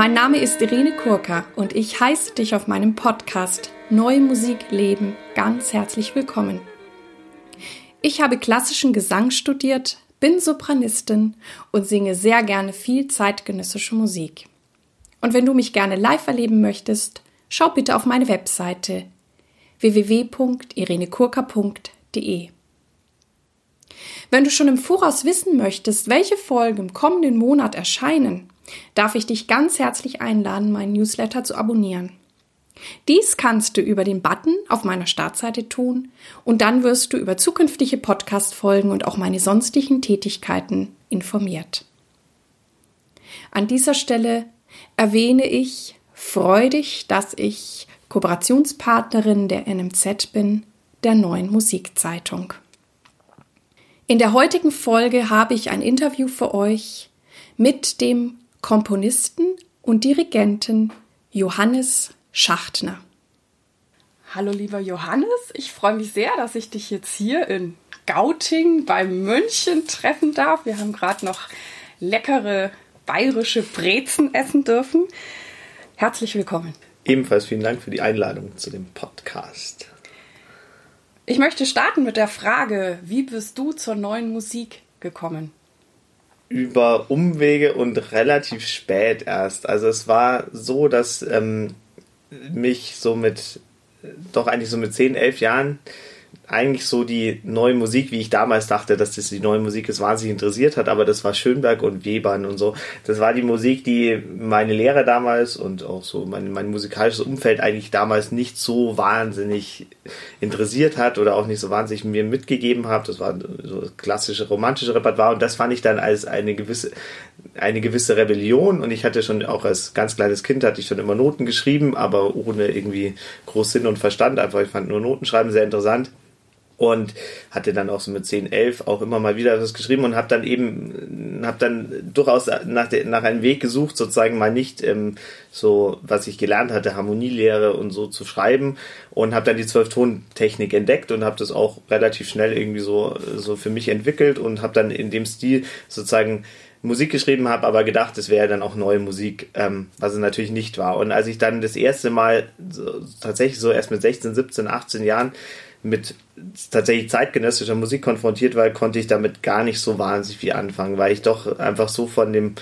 Mein Name ist Irene Kurka und ich heiße dich auf meinem Podcast Neue Musik leben ganz herzlich willkommen. Ich habe klassischen Gesang studiert, bin Sopranistin und singe sehr gerne viel zeitgenössische Musik. Und wenn du mich gerne live erleben möchtest, schau bitte auf meine Webseite www.irenekurka.de. Wenn du schon im Voraus wissen möchtest, welche Folgen im kommenden Monat erscheinen, darf ich dich ganz herzlich einladen, meinen Newsletter zu abonnieren. Dies kannst du über den Button auf meiner Startseite tun und dann wirst du über zukünftige Podcast-Folgen und auch meine sonstigen Tätigkeiten informiert. An dieser Stelle erwähne ich freudig, dass ich Kooperationspartnerin der NMZ bin, der neuen Musikzeitung. In der heutigen Folge habe ich ein Interview für euch mit dem Komponisten und Dirigenten Johannes Schachtner. Hallo lieber Johannes, ich freue mich sehr, dass ich dich jetzt hier in Gauting bei München treffen darf. Wir haben gerade noch leckere bayerische Brezen essen dürfen. Herzlich willkommen. Ebenfalls vielen Dank für die Einladung zu dem Podcast. Ich möchte starten mit der Frage, wie bist du zur neuen Musik gekommen? Über Umwege und relativ spät erst. Also es war so, dass ähm, mich so mit, doch eigentlich so mit 10, 11 Jahren eigentlich so die neue Musik, wie ich damals dachte, dass das die neue Musik ist, wahnsinnig interessiert hat, aber das war Schönberg und Webern und so. Das war die Musik, die meine Lehrer damals und auch so mein, mein musikalisches Umfeld eigentlich damals nicht so wahnsinnig interessiert hat oder auch nicht so wahnsinnig mir mitgegeben hat. Das war so klassische romantische Repertoire und das fand ich dann als eine gewisse, eine gewisse Rebellion und ich hatte schon auch als ganz kleines Kind hatte ich schon immer Noten geschrieben, aber ohne irgendwie groß Sinn und Verstand. Einfach, ich fand nur Notenschreiben sehr interessant und hatte dann auch so mit 10, 11 auch immer mal wieder was geschrieben und habe dann eben, habe dann durchaus nach, de, nach einem Weg gesucht, sozusagen mal nicht ähm, so, was ich gelernt hatte, Harmonielehre und so zu schreiben und habe dann die Zwölftontechnik entdeckt und habe das auch relativ schnell irgendwie so, so für mich entwickelt und habe dann in dem Stil sozusagen Musik geschrieben habe, aber gedacht, es wäre dann auch neue Musik, ähm, was es natürlich nicht war. Und als ich dann das erste Mal so, tatsächlich so erst mit 16, 17, 18 Jahren mit tatsächlich zeitgenössischer Musik konfrontiert war, konnte ich damit gar nicht so wahnsinnig viel anfangen, weil ich doch einfach so von dem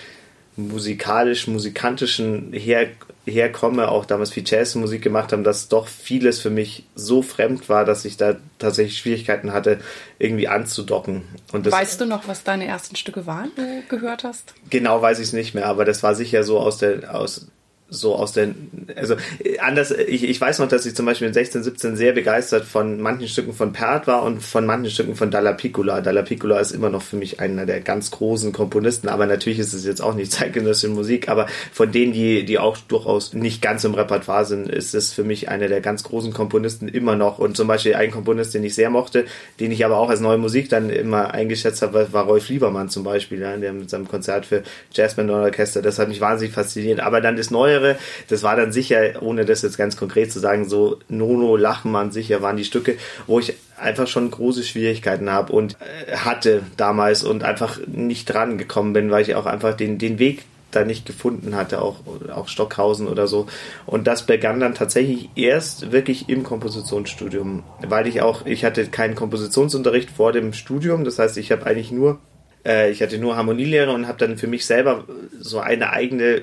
musikalisch-musikantischen her, herkomme, auch damals viel Jazzmusik gemacht haben, dass doch vieles für mich so fremd war, dass ich da tatsächlich Schwierigkeiten hatte, irgendwie anzudocken. Weißt du noch, was deine ersten Stücke waren, die du gehört hast? Genau weiß ich es nicht mehr, aber das war sicher so aus der, aus so aus den, also anders, ich, ich weiß noch, dass ich zum Beispiel in 16, 17 sehr begeistert von manchen Stücken von Perth war und von manchen Stücken von Dalla Piccola. Dalla Piccola ist immer noch für mich einer der ganz großen Komponisten, aber natürlich ist es jetzt auch nicht zeitgenössische Musik, aber von denen, die, die auch durchaus nicht ganz im Repertoire sind, ist es für mich einer der ganz großen Komponisten immer noch. Und zum Beispiel ein Komponist, den ich sehr mochte, den ich aber auch als neue Musik dann immer eingeschätzt habe, war Rolf Liebermann zum Beispiel, ja, der mit seinem Konzert für Jazzband und Orchester, das hat mich wahnsinnig fasziniert. Aber dann das Neue Neuere. Das war dann sicher, ohne das jetzt ganz konkret zu sagen, so Nono, Lachmann sicher waren die Stücke, wo ich einfach schon große Schwierigkeiten habe und äh, hatte damals und einfach nicht dran gekommen bin, weil ich auch einfach den, den Weg da nicht gefunden hatte, auch, auch Stockhausen oder so. Und das begann dann tatsächlich erst wirklich im Kompositionsstudium, weil ich auch, ich hatte keinen Kompositionsunterricht vor dem Studium, das heißt, ich habe eigentlich nur, äh, ich hatte nur Harmonielehre und habe dann für mich selber so eine eigene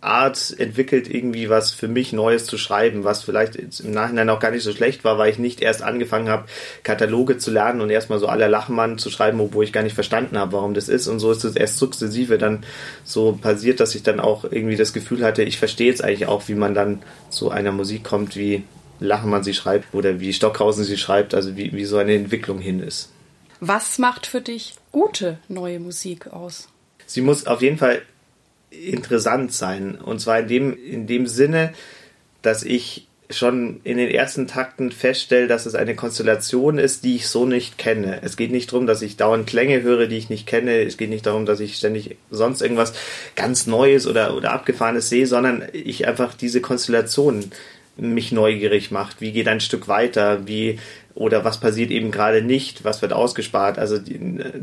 Art entwickelt, irgendwie was für mich Neues zu schreiben, was vielleicht im Nachhinein auch gar nicht so schlecht war, weil ich nicht erst angefangen habe, Kataloge zu lernen und erstmal so aller Lachmann zu schreiben, obwohl ich gar nicht verstanden habe, warum das ist. Und so ist es erst sukzessive dann so passiert, dass ich dann auch irgendwie das Gefühl hatte, ich verstehe jetzt eigentlich auch, wie man dann zu einer Musik kommt, wie Lachmann sie schreibt oder wie Stockhausen sie schreibt, also wie, wie so eine Entwicklung hin ist. Was macht für dich gute neue Musik aus? Sie muss auf jeden Fall interessant sein. Und zwar in dem, in dem Sinne, dass ich schon in den ersten Takten feststelle, dass es eine Konstellation ist, die ich so nicht kenne. Es geht nicht darum, dass ich dauernd Klänge höre, die ich nicht kenne. Es geht nicht darum, dass ich ständig sonst irgendwas ganz Neues oder, oder Abgefahrenes sehe, sondern ich einfach diese Konstellation mich neugierig macht. Wie geht ein Stück weiter? Wie oder was passiert eben gerade nicht, was wird ausgespart. Also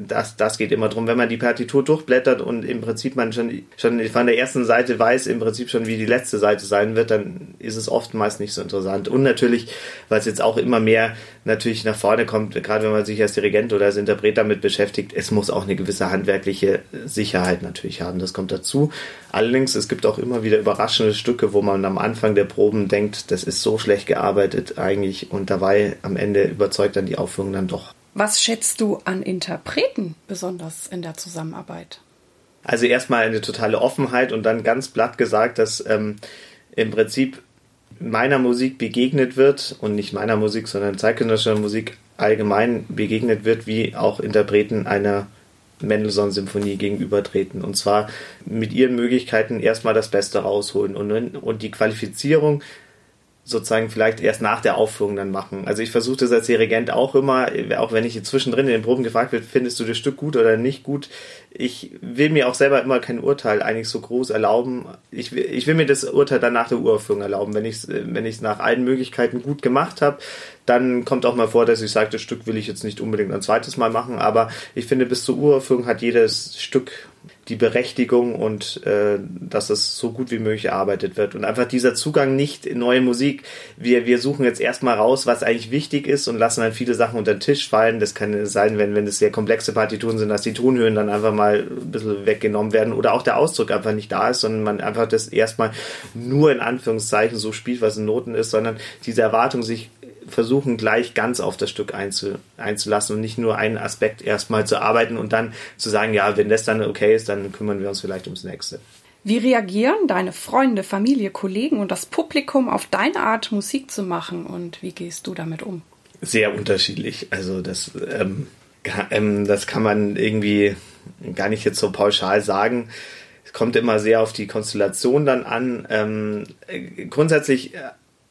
das, das geht immer drum. Wenn man die Partitur durchblättert und im Prinzip man schon, schon von der ersten Seite weiß, im Prinzip schon wie die letzte Seite sein wird, dann ist es oftmals nicht so interessant. Und natürlich, weil es jetzt auch immer mehr natürlich nach vorne kommt, gerade wenn man sich als Dirigent oder als Interpret damit beschäftigt, es muss auch eine gewisse handwerkliche Sicherheit natürlich haben. Das kommt dazu. Allerdings, es gibt auch immer wieder überraschende Stücke, wo man am Anfang der Proben denkt, das ist so schlecht gearbeitet eigentlich und dabei am Ende überzeugt dann die Aufführung dann doch. Was schätzt du an Interpreten besonders in der Zusammenarbeit? Also erstmal eine totale Offenheit und dann ganz platt gesagt, dass ähm, im Prinzip meiner Musik begegnet wird und nicht meiner Musik, sondern zeitgenössischer Musik allgemein begegnet wird, wie auch Interpreten einer Mendelssohn-Symphonie gegenübertreten. Und zwar mit ihren Möglichkeiten erstmal das Beste rausholen und, und die Qualifizierung sozusagen vielleicht erst nach der Aufführung dann machen. Also ich versuche das als Dirigent auch immer, auch wenn ich zwischendrin in den Proben gefragt wird, findest du das Stück gut oder nicht gut? Ich will mir auch selber immer kein Urteil eigentlich so groß erlauben. Ich will, ich will mir das Urteil dann nach der Uraufführung erlauben. Wenn ich es wenn ich's nach allen Möglichkeiten gut gemacht habe, dann kommt auch mal vor, dass ich sage, das Stück will ich jetzt nicht unbedingt ein zweites Mal machen, aber ich finde, bis zur Uraufführung hat jedes Stück die Berechtigung und äh, dass es so gut wie möglich erarbeitet wird. Und einfach dieser Zugang nicht in neue Musik. Wir, wir suchen jetzt erstmal raus, was eigentlich wichtig ist und lassen dann viele Sachen unter den Tisch fallen. Das kann sein, wenn, wenn es sehr komplexe Partituren sind, dass die Tonhöhen dann einfach mal ein bisschen weggenommen werden oder auch der Ausdruck einfach nicht da ist, sondern man einfach das erstmal nur in Anführungszeichen so spielt, was in Noten ist, sondern diese Erwartung sich versuchen gleich ganz auf das Stück einzu, einzulassen und nicht nur einen Aspekt erstmal zu arbeiten und dann zu sagen, ja, wenn das dann okay ist, dann kümmern wir uns vielleicht ums nächste. Wie reagieren deine Freunde, Familie, Kollegen und das Publikum auf deine Art, Musik zu machen und wie gehst du damit um? Sehr unterschiedlich. Also das, ähm, ähm, das kann man irgendwie gar nicht jetzt so pauschal sagen. Es kommt immer sehr auf die Konstellation dann an. Ähm, äh, grundsätzlich äh,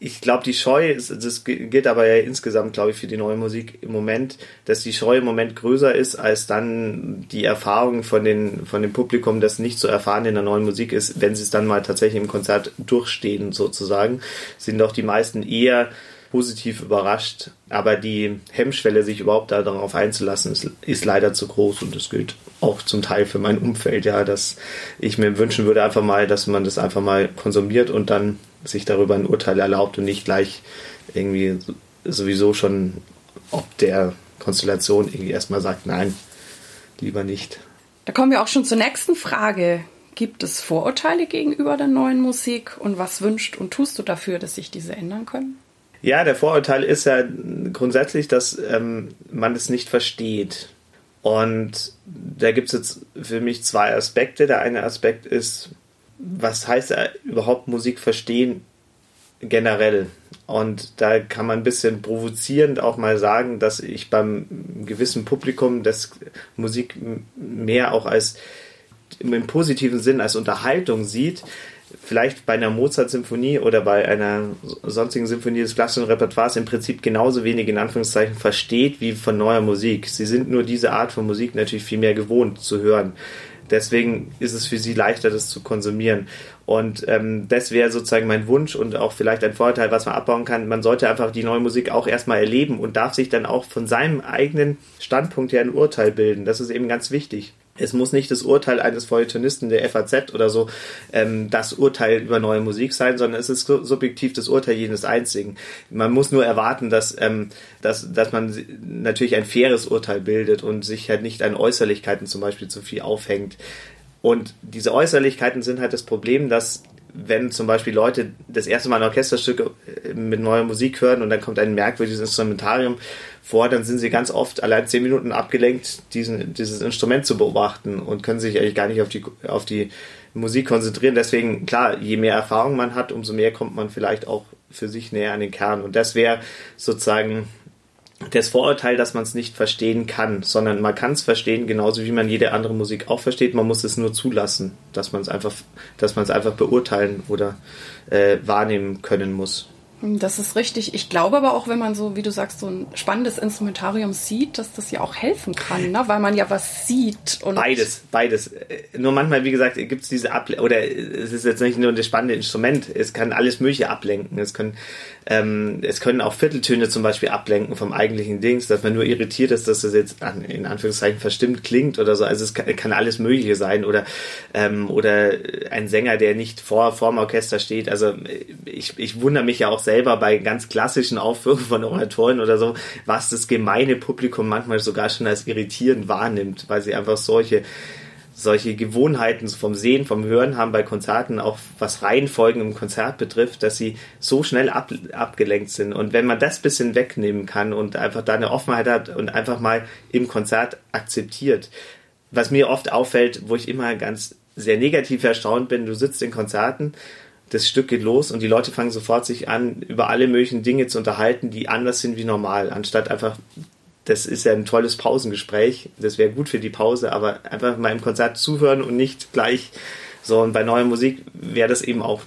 ich glaube, die Scheu, das gilt aber ja insgesamt, glaube ich, für die neue Musik im Moment, dass die Scheu im Moment größer ist, als dann die Erfahrung von, den, von dem Publikum, das nicht so erfahren in der neuen Musik ist, wenn sie es dann mal tatsächlich im Konzert durchstehen, sozusagen, sind doch die meisten eher positiv überrascht. Aber die Hemmschwelle, sich überhaupt darauf einzulassen, ist, ist leider zu groß und das gilt auch zum Teil für mein Umfeld, ja, dass ich mir wünschen würde einfach mal, dass man das einfach mal konsumiert und dann sich darüber ein Urteil erlaubt und nicht gleich irgendwie sowieso schon ob der Konstellation irgendwie erstmal sagt, nein, lieber nicht. Da kommen wir auch schon zur nächsten Frage. Gibt es Vorurteile gegenüber der neuen Musik und was wünscht und tust du dafür, dass sich diese ändern können? Ja, der Vorurteil ist ja grundsätzlich, dass ähm, man es nicht versteht. Und da gibt es jetzt für mich zwei Aspekte. Der eine Aspekt ist, was heißt überhaupt Musik verstehen generell? Und da kann man ein bisschen provozierend auch mal sagen, dass ich beim gewissen Publikum das Musik mehr auch als im positiven Sinn als Unterhaltung sieht, vielleicht bei einer Mozart-Symphonie oder bei einer sonstigen Symphonie des klassischen Repertoires im Prinzip genauso wenig in Anführungszeichen versteht wie von neuer Musik. Sie sind nur diese Art von Musik natürlich viel mehr gewohnt zu hören. Deswegen ist es für sie leichter, das zu konsumieren. Und ähm, das wäre sozusagen mein Wunsch und auch vielleicht ein Vorteil, was man abbauen kann. Man sollte einfach die neue Musik auch erstmal erleben und darf sich dann auch von seinem eigenen Standpunkt her ein Urteil bilden. Das ist eben ganz wichtig. Es muss nicht das Urteil eines Feuilletonisten der FAZ oder so ähm, das Urteil über neue Musik sein, sondern es ist subjektiv das Urteil jenes Einzigen. Man muss nur erwarten, dass, ähm, dass, dass man natürlich ein faires Urteil bildet und sich halt nicht an Äußerlichkeiten zum Beispiel zu viel aufhängt. Und diese Äußerlichkeiten sind halt das Problem, dass wenn zum Beispiel Leute das erste Mal ein Orchesterstück äh, mit neuer Musik hören und dann kommt ein merkwürdiges Instrumentarium vor, dann sind sie ganz oft allein zehn Minuten abgelenkt, diesen, dieses Instrument zu beobachten und können sich eigentlich gar nicht auf die, auf die Musik konzentrieren. Deswegen, klar, je mehr Erfahrung man hat, umso mehr kommt man vielleicht auch für sich näher an den Kern. Und das wäre sozusagen das Vorurteil, dass man es nicht verstehen kann, sondern man kann es verstehen, genauso wie man jede andere Musik auch versteht. Man muss es nur zulassen, dass man es einfach, dass man es einfach beurteilen oder äh, wahrnehmen können muss. Das ist richtig. Ich glaube aber auch, wenn man so, wie du sagst, so ein spannendes Instrumentarium sieht, dass das ja auch helfen kann, ne? weil man ja was sieht. Und beides, beides. Nur manchmal, wie gesagt, gibt es diese Ablenkung, oder es ist jetzt nicht nur das spannende Instrument, es kann alles Mögliche ablenken. Es können, ähm, es können auch Vierteltöne zum Beispiel ablenken vom eigentlichen Dings, dass man nur irritiert ist, dass das jetzt in Anführungszeichen verstimmt klingt oder so. Also es kann, kann alles Mögliche sein. Oder, ähm, oder ein Sänger, der nicht vor, dem Orchester steht. Also ich, ich wundere mich ja auch sehr selber bei ganz klassischen Aufführungen von Oratoren oder so, was das gemeine Publikum manchmal sogar schon als irritierend wahrnimmt, weil sie einfach solche solche Gewohnheiten vom Sehen, vom Hören haben bei Konzerten, auch was Reihenfolgen im Konzert betrifft, dass sie so schnell ab, abgelenkt sind. Und wenn man das bisschen wegnehmen kann und einfach da eine Offenheit hat und einfach mal im Konzert akzeptiert, was mir oft auffällt, wo ich immer ganz sehr negativ erstaunt bin, du sitzt in Konzerten das Stück geht los und die Leute fangen sofort sich an, über alle möglichen Dinge zu unterhalten, die anders sind wie normal, anstatt einfach, das ist ja ein tolles Pausengespräch, das wäre gut für die Pause, aber einfach mal im Konzert zuhören und nicht gleich so. Und bei neuer Musik wäre das eben auch,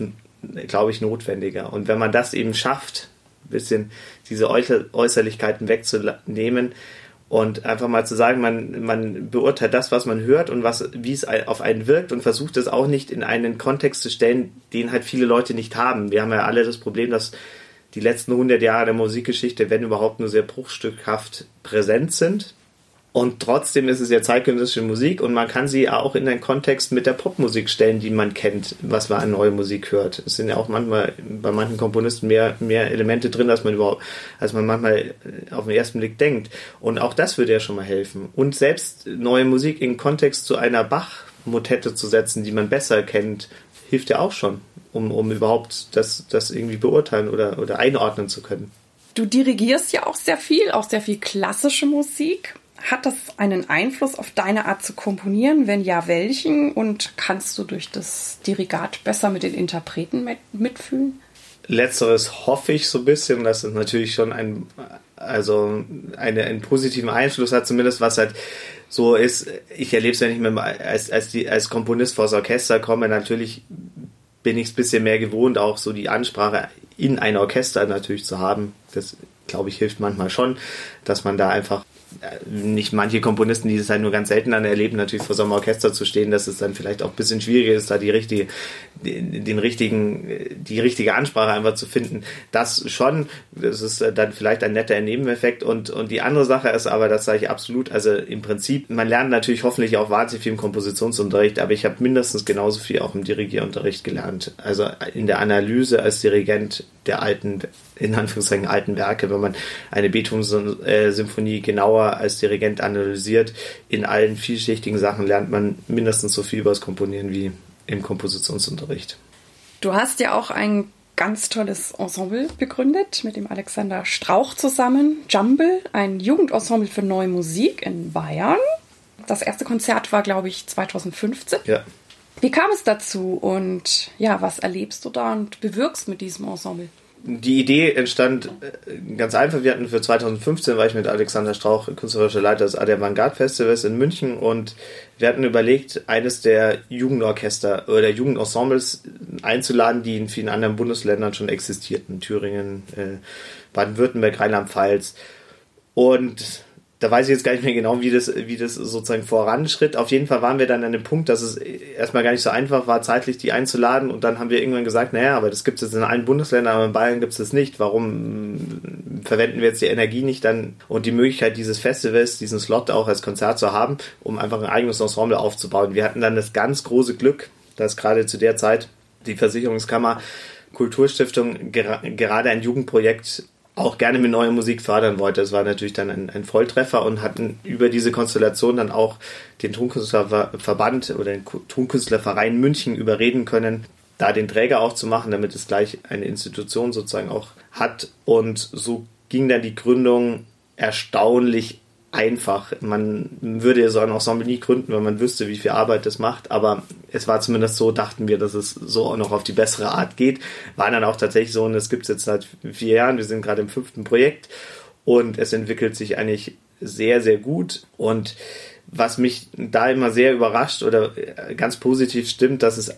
glaube ich, notwendiger. Und wenn man das eben schafft, ein bisschen diese Äußerlichkeiten wegzunehmen, und einfach mal zu sagen, man, man beurteilt das, was man hört und was, wie es auf einen wirkt und versucht es auch nicht in einen Kontext zu stellen, den halt viele Leute nicht haben. Wir haben ja alle das Problem, dass die letzten 100 Jahre der Musikgeschichte, wenn überhaupt, nur sehr bruchstückhaft präsent sind. Und trotzdem ist es ja zeitgenössische Musik und man kann sie auch in einen Kontext mit der Popmusik stellen, die man kennt, was man an neue Musik hört. Es sind ja auch manchmal bei manchen Komponisten mehr, mehr Elemente drin, als man überhaupt, als man manchmal auf den ersten Blick denkt. Und auch das würde ja schon mal helfen. Und selbst neue Musik in Kontext zu einer Bach-Motette zu setzen, die man besser kennt, hilft ja auch schon, um, um überhaupt das, das irgendwie beurteilen oder, oder einordnen zu können. Du dirigierst ja auch sehr viel, auch sehr viel klassische Musik. Hat das einen Einfluss auf deine Art zu komponieren? Wenn ja, welchen? Und kannst du durch das Dirigat besser mit den Interpreten mitfühlen? Letzteres hoffe ich so ein bisschen, dass es natürlich schon ein, also eine, einen positiven Einfluss hat, zumindest was halt so ist. Ich erlebe es ja nicht mehr als, als, die, als Komponist vors Orchester komme. Natürlich bin ich es ein bisschen mehr gewohnt, auch so die Ansprache in ein Orchester natürlich zu haben. Das, glaube ich, hilft manchmal schon, dass man da einfach nicht manche Komponisten, die es halt nur ganz selten dann erleben, natürlich vor so einem Orchester zu stehen, dass es dann vielleicht auch ein bisschen schwieriger ist, da die richtige, den richtigen, die richtige Ansprache einfach zu finden. Das schon, das ist dann vielleicht ein netter Nebeneffekt und, und die andere Sache ist aber, das sage ich absolut, also im Prinzip, man lernt natürlich hoffentlich auch wahnsinnig viel im Kompositionsunterricht, aber ich habe mindestens genauso viel auch im Dirigierunterricht gelernt. Also in der Analyse als Dirigent der alten, in Anführungszeichen alten Werke, wenn man eine Beethoven-Symphonie genauer als Dirigent analysiert, in allen vielschichtigen Sachen lernt man mindestens so viel über das Komponieren wie im Kompositionsunterricht. Du hast ja auch ein ganz tolles Ensemble begründet mit dem Alexander Strauch zusammen. Jumble, ein Jugendensemble für neue Musik in Bayern. Das erste Konzert war, glaube ich, 2015. Ja. Wie kam es dazu und ja, was erlebst du da und bewirkst mit diesem Ensemble? Die Idee entstand äh, ganz einfach. Wir hatten für 2015 war ich mit Alexander Strauch, künstlerischer Leiter des AD Avantgarde Festivals in München und wir hatten überlegt, eines der Jugendorchester oder Jugendensembles einzuladen, die in vielen anderen Bundesländern schon existierten. Thüringen, äh, Baden-Württemberg, Rheinland-Pfalz. Und da weiß ich jetzt gar nicht mehr genau, wie das, wie das sozusagen voranschritt. Auf jeden Fall waren wir dann an dem Punkt, dass es erstmal gar nicht so einfach war, zeitlich die einzuladen. Und dann haben wir irgendwann gesagt, naja, aber das gibt es jetzt in allen Bundesländern, aber in Bayern gibt es das nicht. Warum verwenden wir jetzt die Energie nicht dann und die Möglichkeit dieses Festivals, diesen Slot auch als Konzert zu haben, um einfach ein eigenes Ensemble aufzubauen? Wir hatten dann das ganz große Glück, dass gerade zu der Zeit die Versicherungskammer Kulturstiftung gerade ein Jugendprojekt auch gerne mit neuer Musik fördern wollte. Das war natürlich dann ein, ein Volltreffer und hatten über diese Konstellation dann auch den Tonkünstlerverband oder den Tonkünstlerverein München überreden können, da den Träger auch damit es gleich eine Institution sozusagen auch hat. Und so ging dann die Gründung erstaunlich einfach. Man würde so ein Ensemble nie gründen, weil man wüsste, wie viel Arbeit das macht, aber es war zumindest so, dachten wir, dass es so auch noch auf die bessere Art geht. War dann auch tatsächlich so und es gibt es jetzt seit vier Jahren, wir sind gerade im fünften Projekt und es entwickelt sich eigentlich sehr, sehr gut und was mich da immer sehr überrascht oder ganz positiv stimmt, dass es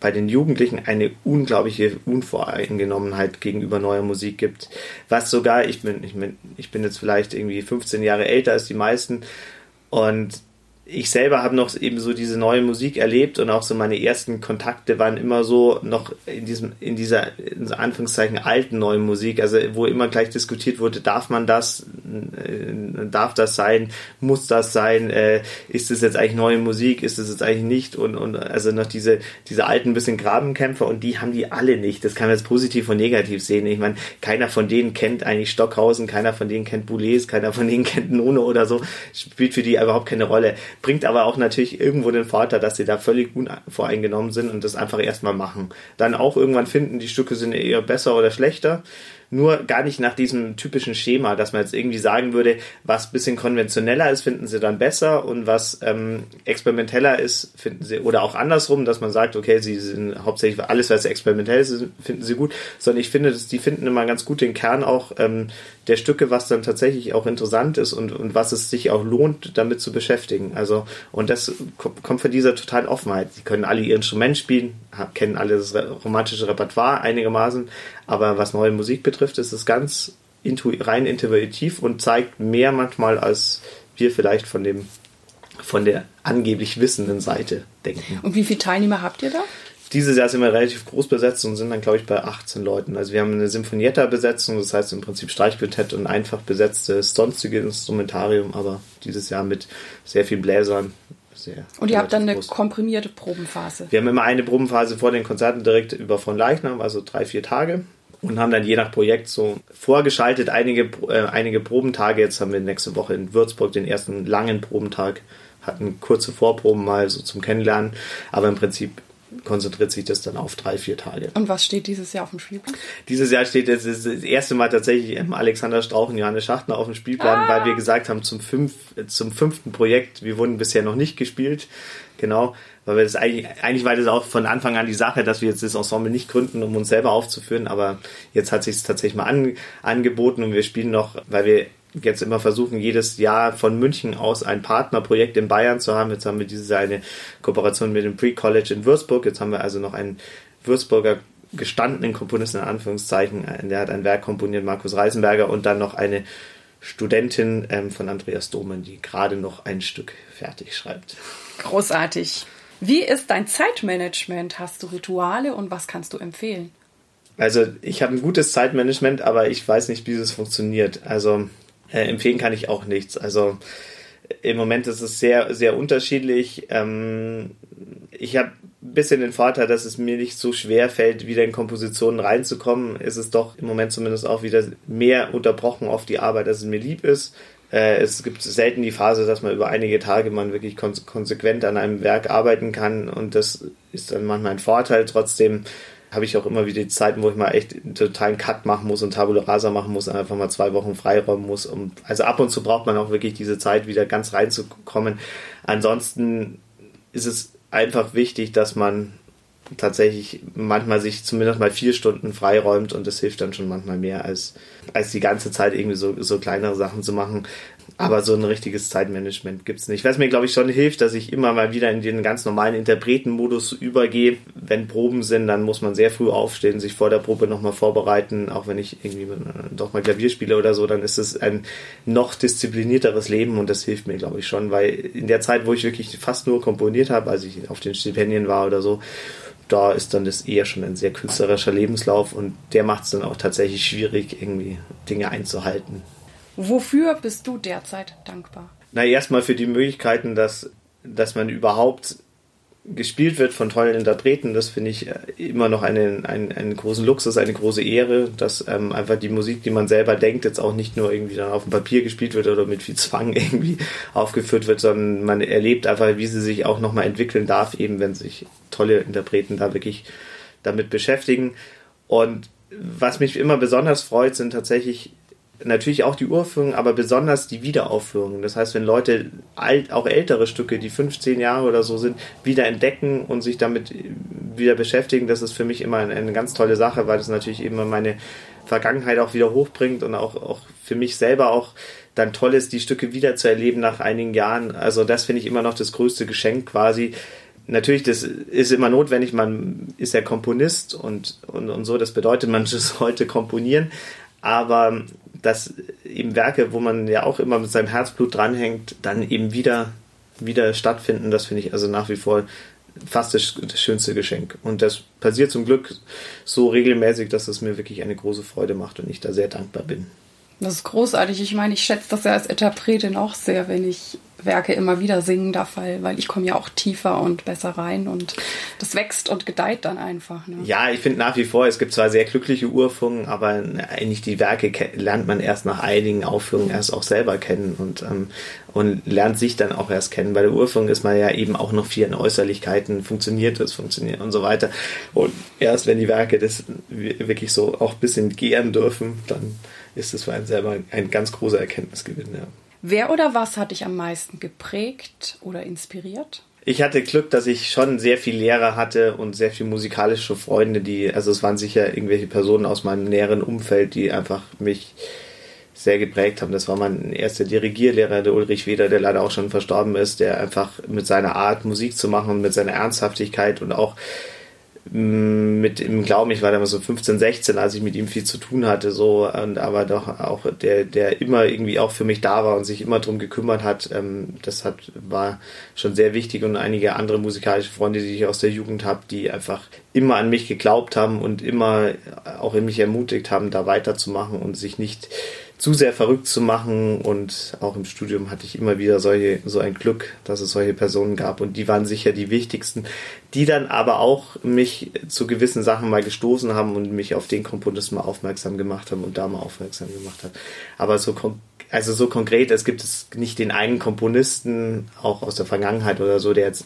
bei den Jugendlichen eine unglaubliche Unvoreingenommenheit gegenüber neuer Musik gibt. Was sogar, ich bin, ich bin, ich bin jetzt vielleicht irgendwie 15 Jahre älter als die meisten und ich selber habe noch eben so diese neue Musik erlebt und auch so meine ersten Kontakte waren immer so noch in diesem, in dieser, in Anführungszeichen, alten neuen Musik, also wo immer gleich diskutiert wurde, darf man das, äh, darf das sein, muss das sein, äh, ist es jetzt eigentlich neue Musik, ist es jetzt eigentlich nicht und, und also noch diese, diese alten bisschen Grabenkämpfer und die haben die alle nicht. Das kann man jetzt positiv und negativ sehen. Ich meine, keiner von denen kennt eigentlich Stockhausen, keiner von denen kennt Boulez, keiner von denen kennt Nono oder so, spielt für die überhaupt keine Rolle bringt aber auch natürlich irgendwo den Vorteil, dass sie da völlig unvoreingenommen sind und das einfach erstmal machen. Dann auch irgendwann finden, die Stücke sind eher besser oder schlechter nur gar nicht nach diesem typischen Schema, dass man jetzt irgendwie sagen würde, was bisschen konventioneller ist, finden sie dann besser und was ähm, experimenteller ist, finden sie, oder auch andersrum, dass man sagt, okay, sie sind hauptsächlich alles, was experimentell ist, finden sie gut, sondern ich finde, dass die finden immer ganz gut den Kern auch ähm, der Stücke, was dann tatsächlich auch interessant ist und, und was es sich auch lohnt, damit zu beschäftigen. Also, und das kommt von dieser totalen Offenheit. Sie können alle ihr Instrument spielen, kennen alle das romantische Repertoire einigermaßen, aber was neue Musik betrifft, ist es ganz intu rein intuitiv und zeigt mehr manchmal, als wir vielleicht von dem von der angeblich wissenden Seite denken. Und wie viele Teilnehmer habt ihr da? Dieses Jahr sind wir relativ groß besetzt und sind dann, glaube ich, bei 18 Leuten. Also wir haben eine Sinfonietta-Besetzung, das heißt im Prinzip Streichquintett und einfach besetztes sonstige Instrumentarium, aber dieses Jahr mit sehr vielen Bläsern, sehr. Und ihr habt dann eine groß. komprimierte Probenphase? Wir haben immer eine Probenphase vor den Konzerten direkt über von Leichnam, also drei, vier Tage. Und haben dann je nach Projekt so vorgeschaltet einige, äh, einige Probentage. Jetzt haben wir nächste Woche in Würzburg den ersten langen Probentag. Hatten kurze Vorproben mal so zum Kennenlernen. Aber im Prinzip konzentriert sich das dann auf drei, vier Tage. Und was steht dieses Jahr auf dem Spielplan? Dieses Jahr steht jetzt das erste Mal tatsächlich Alexander Strauch und Johannes Schachtner auf dem Spielplan, ah. weil wir gesagt haben, zum, fünf, zum fünften Projekt, wir wurden bisher noch nicht gespielt. Genau, weil wir das eigentlich, eigentlich war das auch von Anfang an die Sache, dass wir jetzt das Ensemble nicht gründen, um uns selber aufzuführen, aber jetzt hat sich es tatsächlich mal an, angeboten und wir spielen noch, weil wir jetzt immer versuchen, jedes Jahr von München aus ein Partnerprojekt in Bayern zu haben. Jetzt haben wir dieses Jahr eine Kooperation mit dem Pre-College in Würzburg. Jetzt haben wir also noch einen Würzburger gestandenen Komponisten in Anführungszeichen. Der hat ein Werk komponiert, Markus Reisenberger, und dann noch eine Studentin ähm, von Andreas Domen, die gerade noch ein Stück fertig schreibt. Großartig. Wie ist dein Zeitmanagement? Hast du Rituale und was kannst du empfehlen? Also ich habe ein gutes Zeitmanagement, aber ich weiß nicht, wie es funktioniert. Also äh, empfehlen kann ich auch nichts. Also im Moment ist es sehr, sehr unterschiedlich. Ähm, ich habe ein bisschen den Vorteil, dass es mir nicht so schwer fällt, wieder in Kompositionen reinzukommen. Ist es doch im Moment zumindest auch wieder mehr unterbrochen auf die Arbeit, als es mir lieb ist. Äh, es gibt selten die Phase, dass man über einige Tage man wirklich konsequent an einem Werk arbeiten kann und das ist dann manchmal ein Vorteil. Trotzdem habe ich auch immer wieder die Zeiten, wo ich mal echt einen totalen Cut machen muss und Tabula Rasa machen muss, einfach mal zwei Wochen freiräumen muss. Um, also ab und zu braucht man auch wirklich diese Zeit, wieder ganz reinzukommen. Ansonsten ist es einfach wichtig, dass man tatsächlich manchmal sich zumindest mal vier Stunden freiräumt und das hilft dann schon manchmal mehr als, als die ganze Zeit irgendwie so, so kleinere Sachen zu machen. Aber so ein richtiges Zeitmanagement gibt es nicht. Was mir, glaube ich, schon hilft, dass ich immer mal wieder in den ganz normalen Interpretenmodus übergehe. Wenn Proben sind, dann muss man sehr früh aufstehen, sich vor der Probe nochmal vorbereiten. Auch wenn ich irgendwie doch mal Klavier spiele oder so, dann ist es ein noch disziplinierteres Leben und das hilft mir, glaube ich, schon. Weil in der Zeit, wo ich wirklich fast nur komponiert habe, als ich auf den Stipendien war oder so, da ist dann das eher schon ein sehr künstlerischer Lebenslauf und der macht es dann auch tatsächlich schwierig, irgendwie Dinge einzuhalten. Wofür bist du derzeit dankbar? Na, erstmal für die Möglichkeiten, dass, dass man überhaupt gespielt wird von tollen Interpreten. Das finde ich äh, immer noch einen, einen, einen großen Luxus, eine große Ehre, dass ähm, einfach die Musik, die man selber denkt, jetzt auch nicht nur irgendwie dann auf dem Papier gespielt wird oder mit viel Zwang irgendwie aufgeführt wird, sondern man erlebt einfach, wie sie sich auch nochmal entwickeln darf, eben wenn sich tolle Interpreten da wirklich damit beschäftigen. Und was mich immer besonders freut, sind tatsächlich natürlich auch die Uraufführungen, aber besonders die Wiederaufführungen. Das heißt, wenn Leute alt, auch ältere Stücke, die 15 Jahre oder so sind, wieder entdecken und sich damit wieder beschäftigen, das ist für mich immer eine, ganz tolle Sache, weil das natürlich immer meine Vergangenheit auch wieder hochbringt und auch, auch für mich selber auch dann toll ist, die Stücke wieder zu erleben nach einigen Jahren. Also das finde ich immer noch das größte Geschenk quasi, natürlich, das ist immer notwendig, man ist ja Komponist und, und, und so, das bedeutet, man heute komponieren, aber dass eben Werke, wo man ja auch immer mit seinem Herzblut dranhängt, dann eben wieder, wieder stattfinden, das finde ich also nach wie vor fast das, das, schönste Geschenk. Und das passiert zum Glück so regelmäßig, dass es mir wirklich eine große Freude macht und ich da sehr dankbar bin. Das ist großartig. Ich meine, ich schätze das ja als Interpretin auch sehr, wenn ich Werke immer wieder singen darf, weil, weil ich komme ja auch tiefer und besser rein und das wächst und gedeiht dann einfach. Ne? Ja, ich finde nach wie vor, es gibt zwar sehr glückliche Urführungen, aber eigentlich die Werke lernt man erst nach einigen Aufführungen erst auch selber kennen und, ähm, und lernt sich dann auch erst kennen. Bei der Urführung ist man ja eben auch noch viel in Äußerlichkeiten, funktioniert es, funktioniert und so weiter. Und erst wenn die Werke das wirklich so auch ein bisschen gären dürfen, dann ist es für einen selber ein ganz großer Erkenntnisgewinn. Ja. Wer oder was hat dich am meisten geprägt oder inspiriert? Ich hatte Glück, dass ich schon sehr viel Lehrer hatte und sehr viel musikalische Freunde, die, also es waren sicher irgendwelche Personen aus meinem näheren Umfeld, die einfach mich sehr geprägt haben. Das war mein erster Dirigierlehrer, der Ulrich Weder, der leider auch schon verstorben ist, der einfach mit seiner Art Musik zu machen und mit seiner Ernsthaftigkeit und auch mit im Glauben, ich war damals so 15, 16, als ich mit ihm viel zu tun hatte, so, und aber doch auch der, der immer irgendwie auch für mich da war und sich immer drum gekümmert hat, ähm, das hat, war schon sehr wichtig und einige andere musikalische Freunde, die ich aus der Jugend habe, die einfach immer an mich geglaubt haben und immer auch in mich ermutigt haben, da weiterzumachen und sich nicht zu sehr verrückt zu machen. Und auch im Studium hatte ich immer wieder solche, so ein Glück, dass es solche Personen gab. Und die waren sicher die wichtigsten, die dann aber auch mich zu gewissen Sachen mal gestoßen haben und mich auf den Komponisten mal aufmerksam gemacht haben und da mal aufmerksam gemacht haben. Aber so also so konkret, es gibt es nicht den einen Komponisten, auch aus der Vergangenheit oder so, der jetzt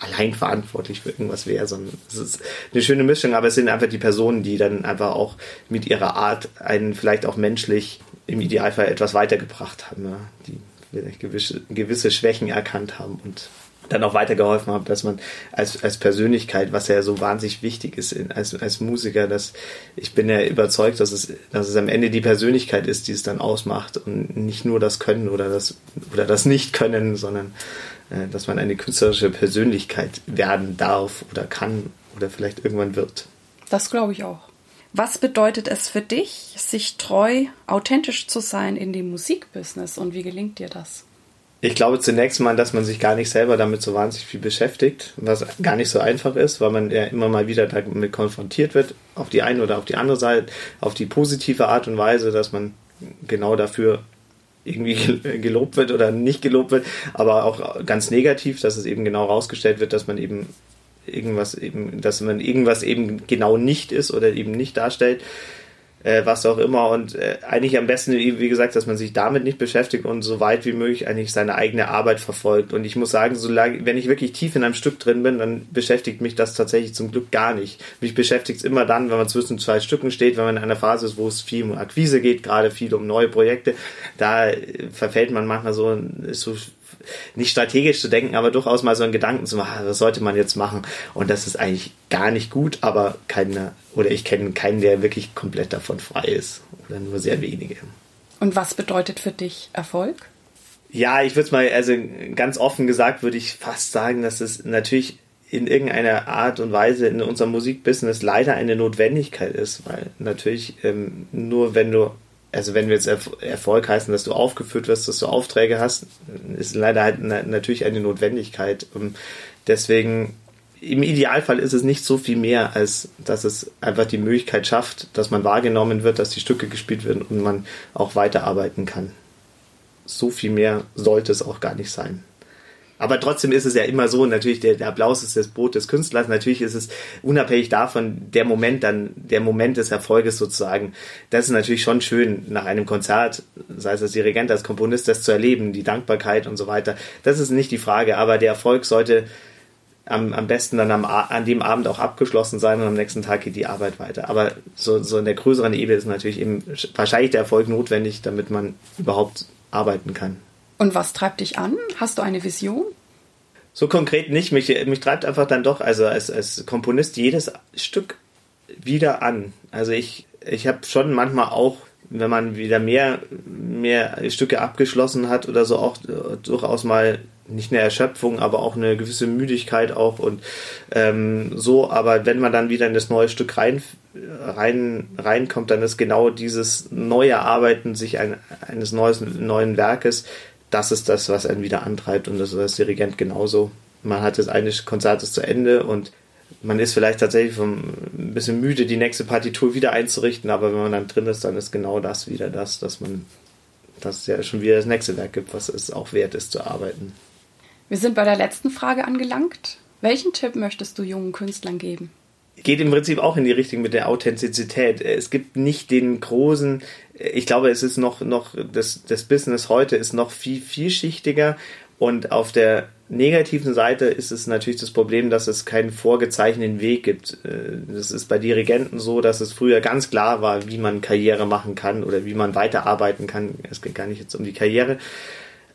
allein verantwortlich für irgendwas wäre, sondern es ist eine schöne Mischung, aber es sind einfach die Personen, die dann einfach auch mit ihrer Art einen vielleicht auch menschlich im Idealfall etwas weitergebracht haben, ja, die gewisse, gewisse Schwächen erkannt haben und dann auch weitergeholfen haben, dass man als, als Persönlichkeit, was ja so wahnsinnig wichtig ist in, als, als Musiker, dass ich bin ja überzeugt, dass es, dass es am Ende die Persönlichkeit ist, die es dann ausmacht und nicht nur das Können oder das, oder das Nicht-Können, sondern äh, dass man eine künstlerische Persönlichkeit werden darf oder kann oder vielleicht irgendwann wird. Das glaube ich auch. Was bedeutet es für dich, sich treu, authentisch zu sein in dem Musikbusiness und wie gelingt dir das? Ich glaube zunächst mal, dass man sich gar nicht selber damit so wahnsinnig viel beschäftigt, was gar nicht so einfach ist, weil man ja immer mal wieder damit konfrontiert wird, auf die eine oder auf die andere Seite, auf die positive Art und Weise, dass man genau dafür irgendwie gelobt wird oder nicht gelobt wird, aber auch ganz negativ, dass es eben genau rausgestellt wird, dass man eben irgendwas eben, dass man irgendwas eben genau nicht ist oder eben nicht darstellt, äh, was auch immer. Und äh, eigentlich am besten, wie gesagt, dass man sich damit nicht beschäftigt und so weit wie möglich eigentlich seine eigene Arbeit verfolgt. Und ich muss sagen, solange, wenn ich wirklich tief in einem Stück drin bin, dann beschäftigt mich das tatsächlich zum Glück gar nicht. Mich beschäftigt es immer dann, wenn man zwischen zwei Stücken steht, wenn man in einer Phase ist, wo es viel um Akquise geht, gerade viel um neue Projekte. Da äh, verfällt man manchmal so, ist so nicht strategisch zu denken, aber durchaus mal so einen Gedanken zu machen, was sollte man jetzt machen? Und das ist eigentlich gar nicht gut, aber keiner, oder ich kenne keinen, der wirklich komplett davon frei ist. Oder nur sehr wenige. Und was bedeutet für dich Erfolg? Ja, ich würde es mal, also ganz offen gesagt, würde ich fast sagen, dass es natürlich in irgendeiner Art und Weise in unserem Musikbusiness leider eine Notwendigkeit ist, weil natürlich ähm, nur wenn du also wenn wir jetzt Erfolg heißen, dass du aufgeführt wirst, dass du Aufträge hast, ist leider halt natürlich eine Notwendigkeit. Und deswegen, im Idealfall ist es nicht so viel mehr, als dass es einfach die Möglichkeit schafft, dass man wahrgenommen wird, dass die Stücke gespielt werden und man auch weiterarbeiten kann. So viel mehr sollte es auch gar nicht sein. Aber trotzdem ist es ja immer so, natürlich der, der Applaus ist das Brot des Künstlers. Natürlich ist es unabhängig davon der Moment dann, der Moment des Erfolges sozusagen. Das ist natürlich schon schön nach einem Konzert, sei es als Dirigent, als Komponist, das zu erleben, die Dankbarkeit und so weiter. Das ist nicht die Frage, aber der Erfolg sollte am, am besten dann am, an dem Abend auch abgeschlossen sein und am nächsten Tag geht die Arbeit weiter. Aber so, so in der größeren Ebene ist natürlich eben wahrscheinlich der Erfolg notwendig, damit man überhaupt arbeiten kann. Und was treibt dich an? Hast du eine Vision? So konkret nicht. Mich, mich treibt einfach dann doch, also als, als Komponist, jedes Stück wieder an. Also ich, ich habe schon manchmal auch wenn man wieder mehr, mehr Stücke abgeschlossen hat oder so, auch durchaus mal nicht eine Erschöpfung, aber auch eine gewisse Müdigkeit auch und ähm, so. Aber wenn man dann wieder in das neue Stück rein, rein reinkommt, dann ist genau dieses neue Arbeiten sich ein, eines neues, neuen Werkes, das ist das, was einen wieder antreibt und das ist als Dirigent genauso. Man hat das eine Konzert zu Ende und man ist vielleicht tatsächlich ein bisschen müde, die nächste Partitur wieder einzurichten, aber wenn man dann drin ist, dann ist genau das wieder das, dass man das ja schon wieder das nächste Werk gibt, was es auch wert ist zu arbeiten. Wir sind bei der letzten Frage angelangt. Welchen Tipp möchtest du jungen Künstlern geben? Geht im Prinzip auch in die Richtung mit der Authentizität. Es gibt nicht den großen, ich glaube, es ist noch, noch, das, das Business heute ist noch viel vielschichtiger und auf der negativen Seite ist es natürlich das Problem, dass es keinen vorgezeichneten Weg gibt. Äh, das ist bei Dirigenten so, dass es früher ganz klar war, wie man Karriere machen kann oder wie man weiterarbeiten kann. Es geht gar nicht jetzt um die Karriere,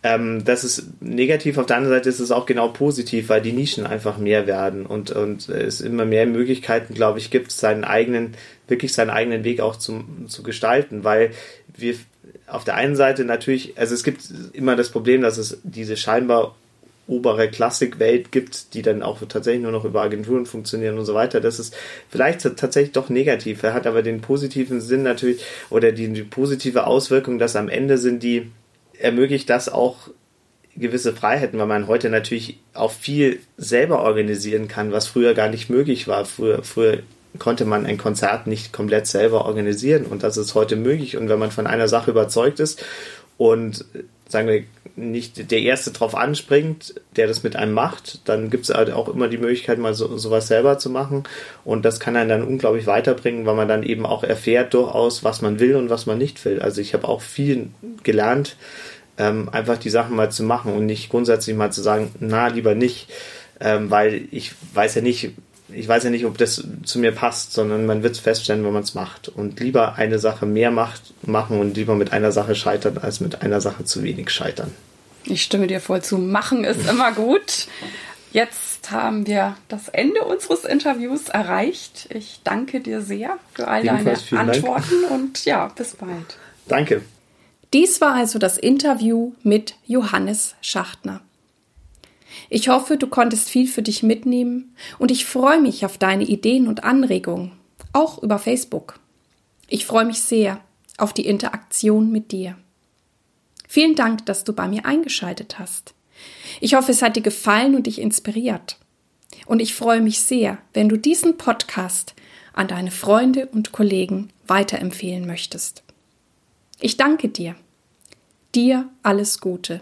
ähm, das ist negativ. Auf der anderen Seite ist es auch genau positiv, weil die Nischen einfach mehr werden und, und es immer mehr Möglichkeiten, glaube ich, gibt, seinen eigenen, wirklich seinen eigenen Weg auch zum, zu gestalten, weil wir auf der einen Seite natürlich, also es gibt immer das Problem, dass es diese scheinbar obere Klassikwelt gibt, die dann auch tatsächlich nur noch über Agenturen funktionieren und so weiter. Das ist vielleicht tatsächlich doch negativ. Er hat aber den positiven Sinn natürlich oder die, die positive Auswirkung, dass am Ende sind die ermöglicht das auch gewisse Freiheiten, weil man heute natürlich auch viel selber organisieren kann, was früher gar nicht möglich war. Früher, früher konnte man ein Konzert nicht komplett selber organisieren und das ist heute möglich. Und wenn man von einer Sache überzeugt ist und sagen wir nicht der Erste drauf anspringt, der das mit einem macht, dann gibt es halt auch immer die Möglichkeit, mal so, sowas selber zu machen. Und das kann einen dann unglaublich weiterbringen, weil man dann eben auch erfährt durchaus, was man will und was man nicht will. Also ich habe auch viel gelernt, ähm, einfach die Sachen mal zu machen und nicht grundsätzlich mal zu sagen, na, lieber nicht, ähm, weil ich weiß ja nicht, ich weiß ja nicht, ob das zu mir passt, sondern man wird es feststellen, wenn man es macht. Und lieber eine Sache mehr macht, machen und lieber mit einer Sache scheitern, als mit einer Sache zu wenig scheitern. Ich stimme dir voll zu. Machen ist immer gut. Jetzt haben wir das Ende unseres Interviews erreicht. Ich danke dir sehr für all Jedenfalls deine Antworten Dank. und ja, bis bald. Danke. Dies war also das Interview mit Johannes Schachtner. Ich hoffe, du konntest viel für dich mitnehmen und ich freue mich auf deine Ideen und Anregungen, auch über Facebook. Ich freue mich sehr auf die Interaktion mit dir. Vielen Dank, dass du bei mir eingeschaltet hast. Ich hoffe, es hat dir gefallen und dich inspiriert. Und ich freue mich sehr, wenn du diesen Podcast an deine Freunde und Kollegen weiterempfehlen möchtest. Ich danke dir. Dir alles Gute.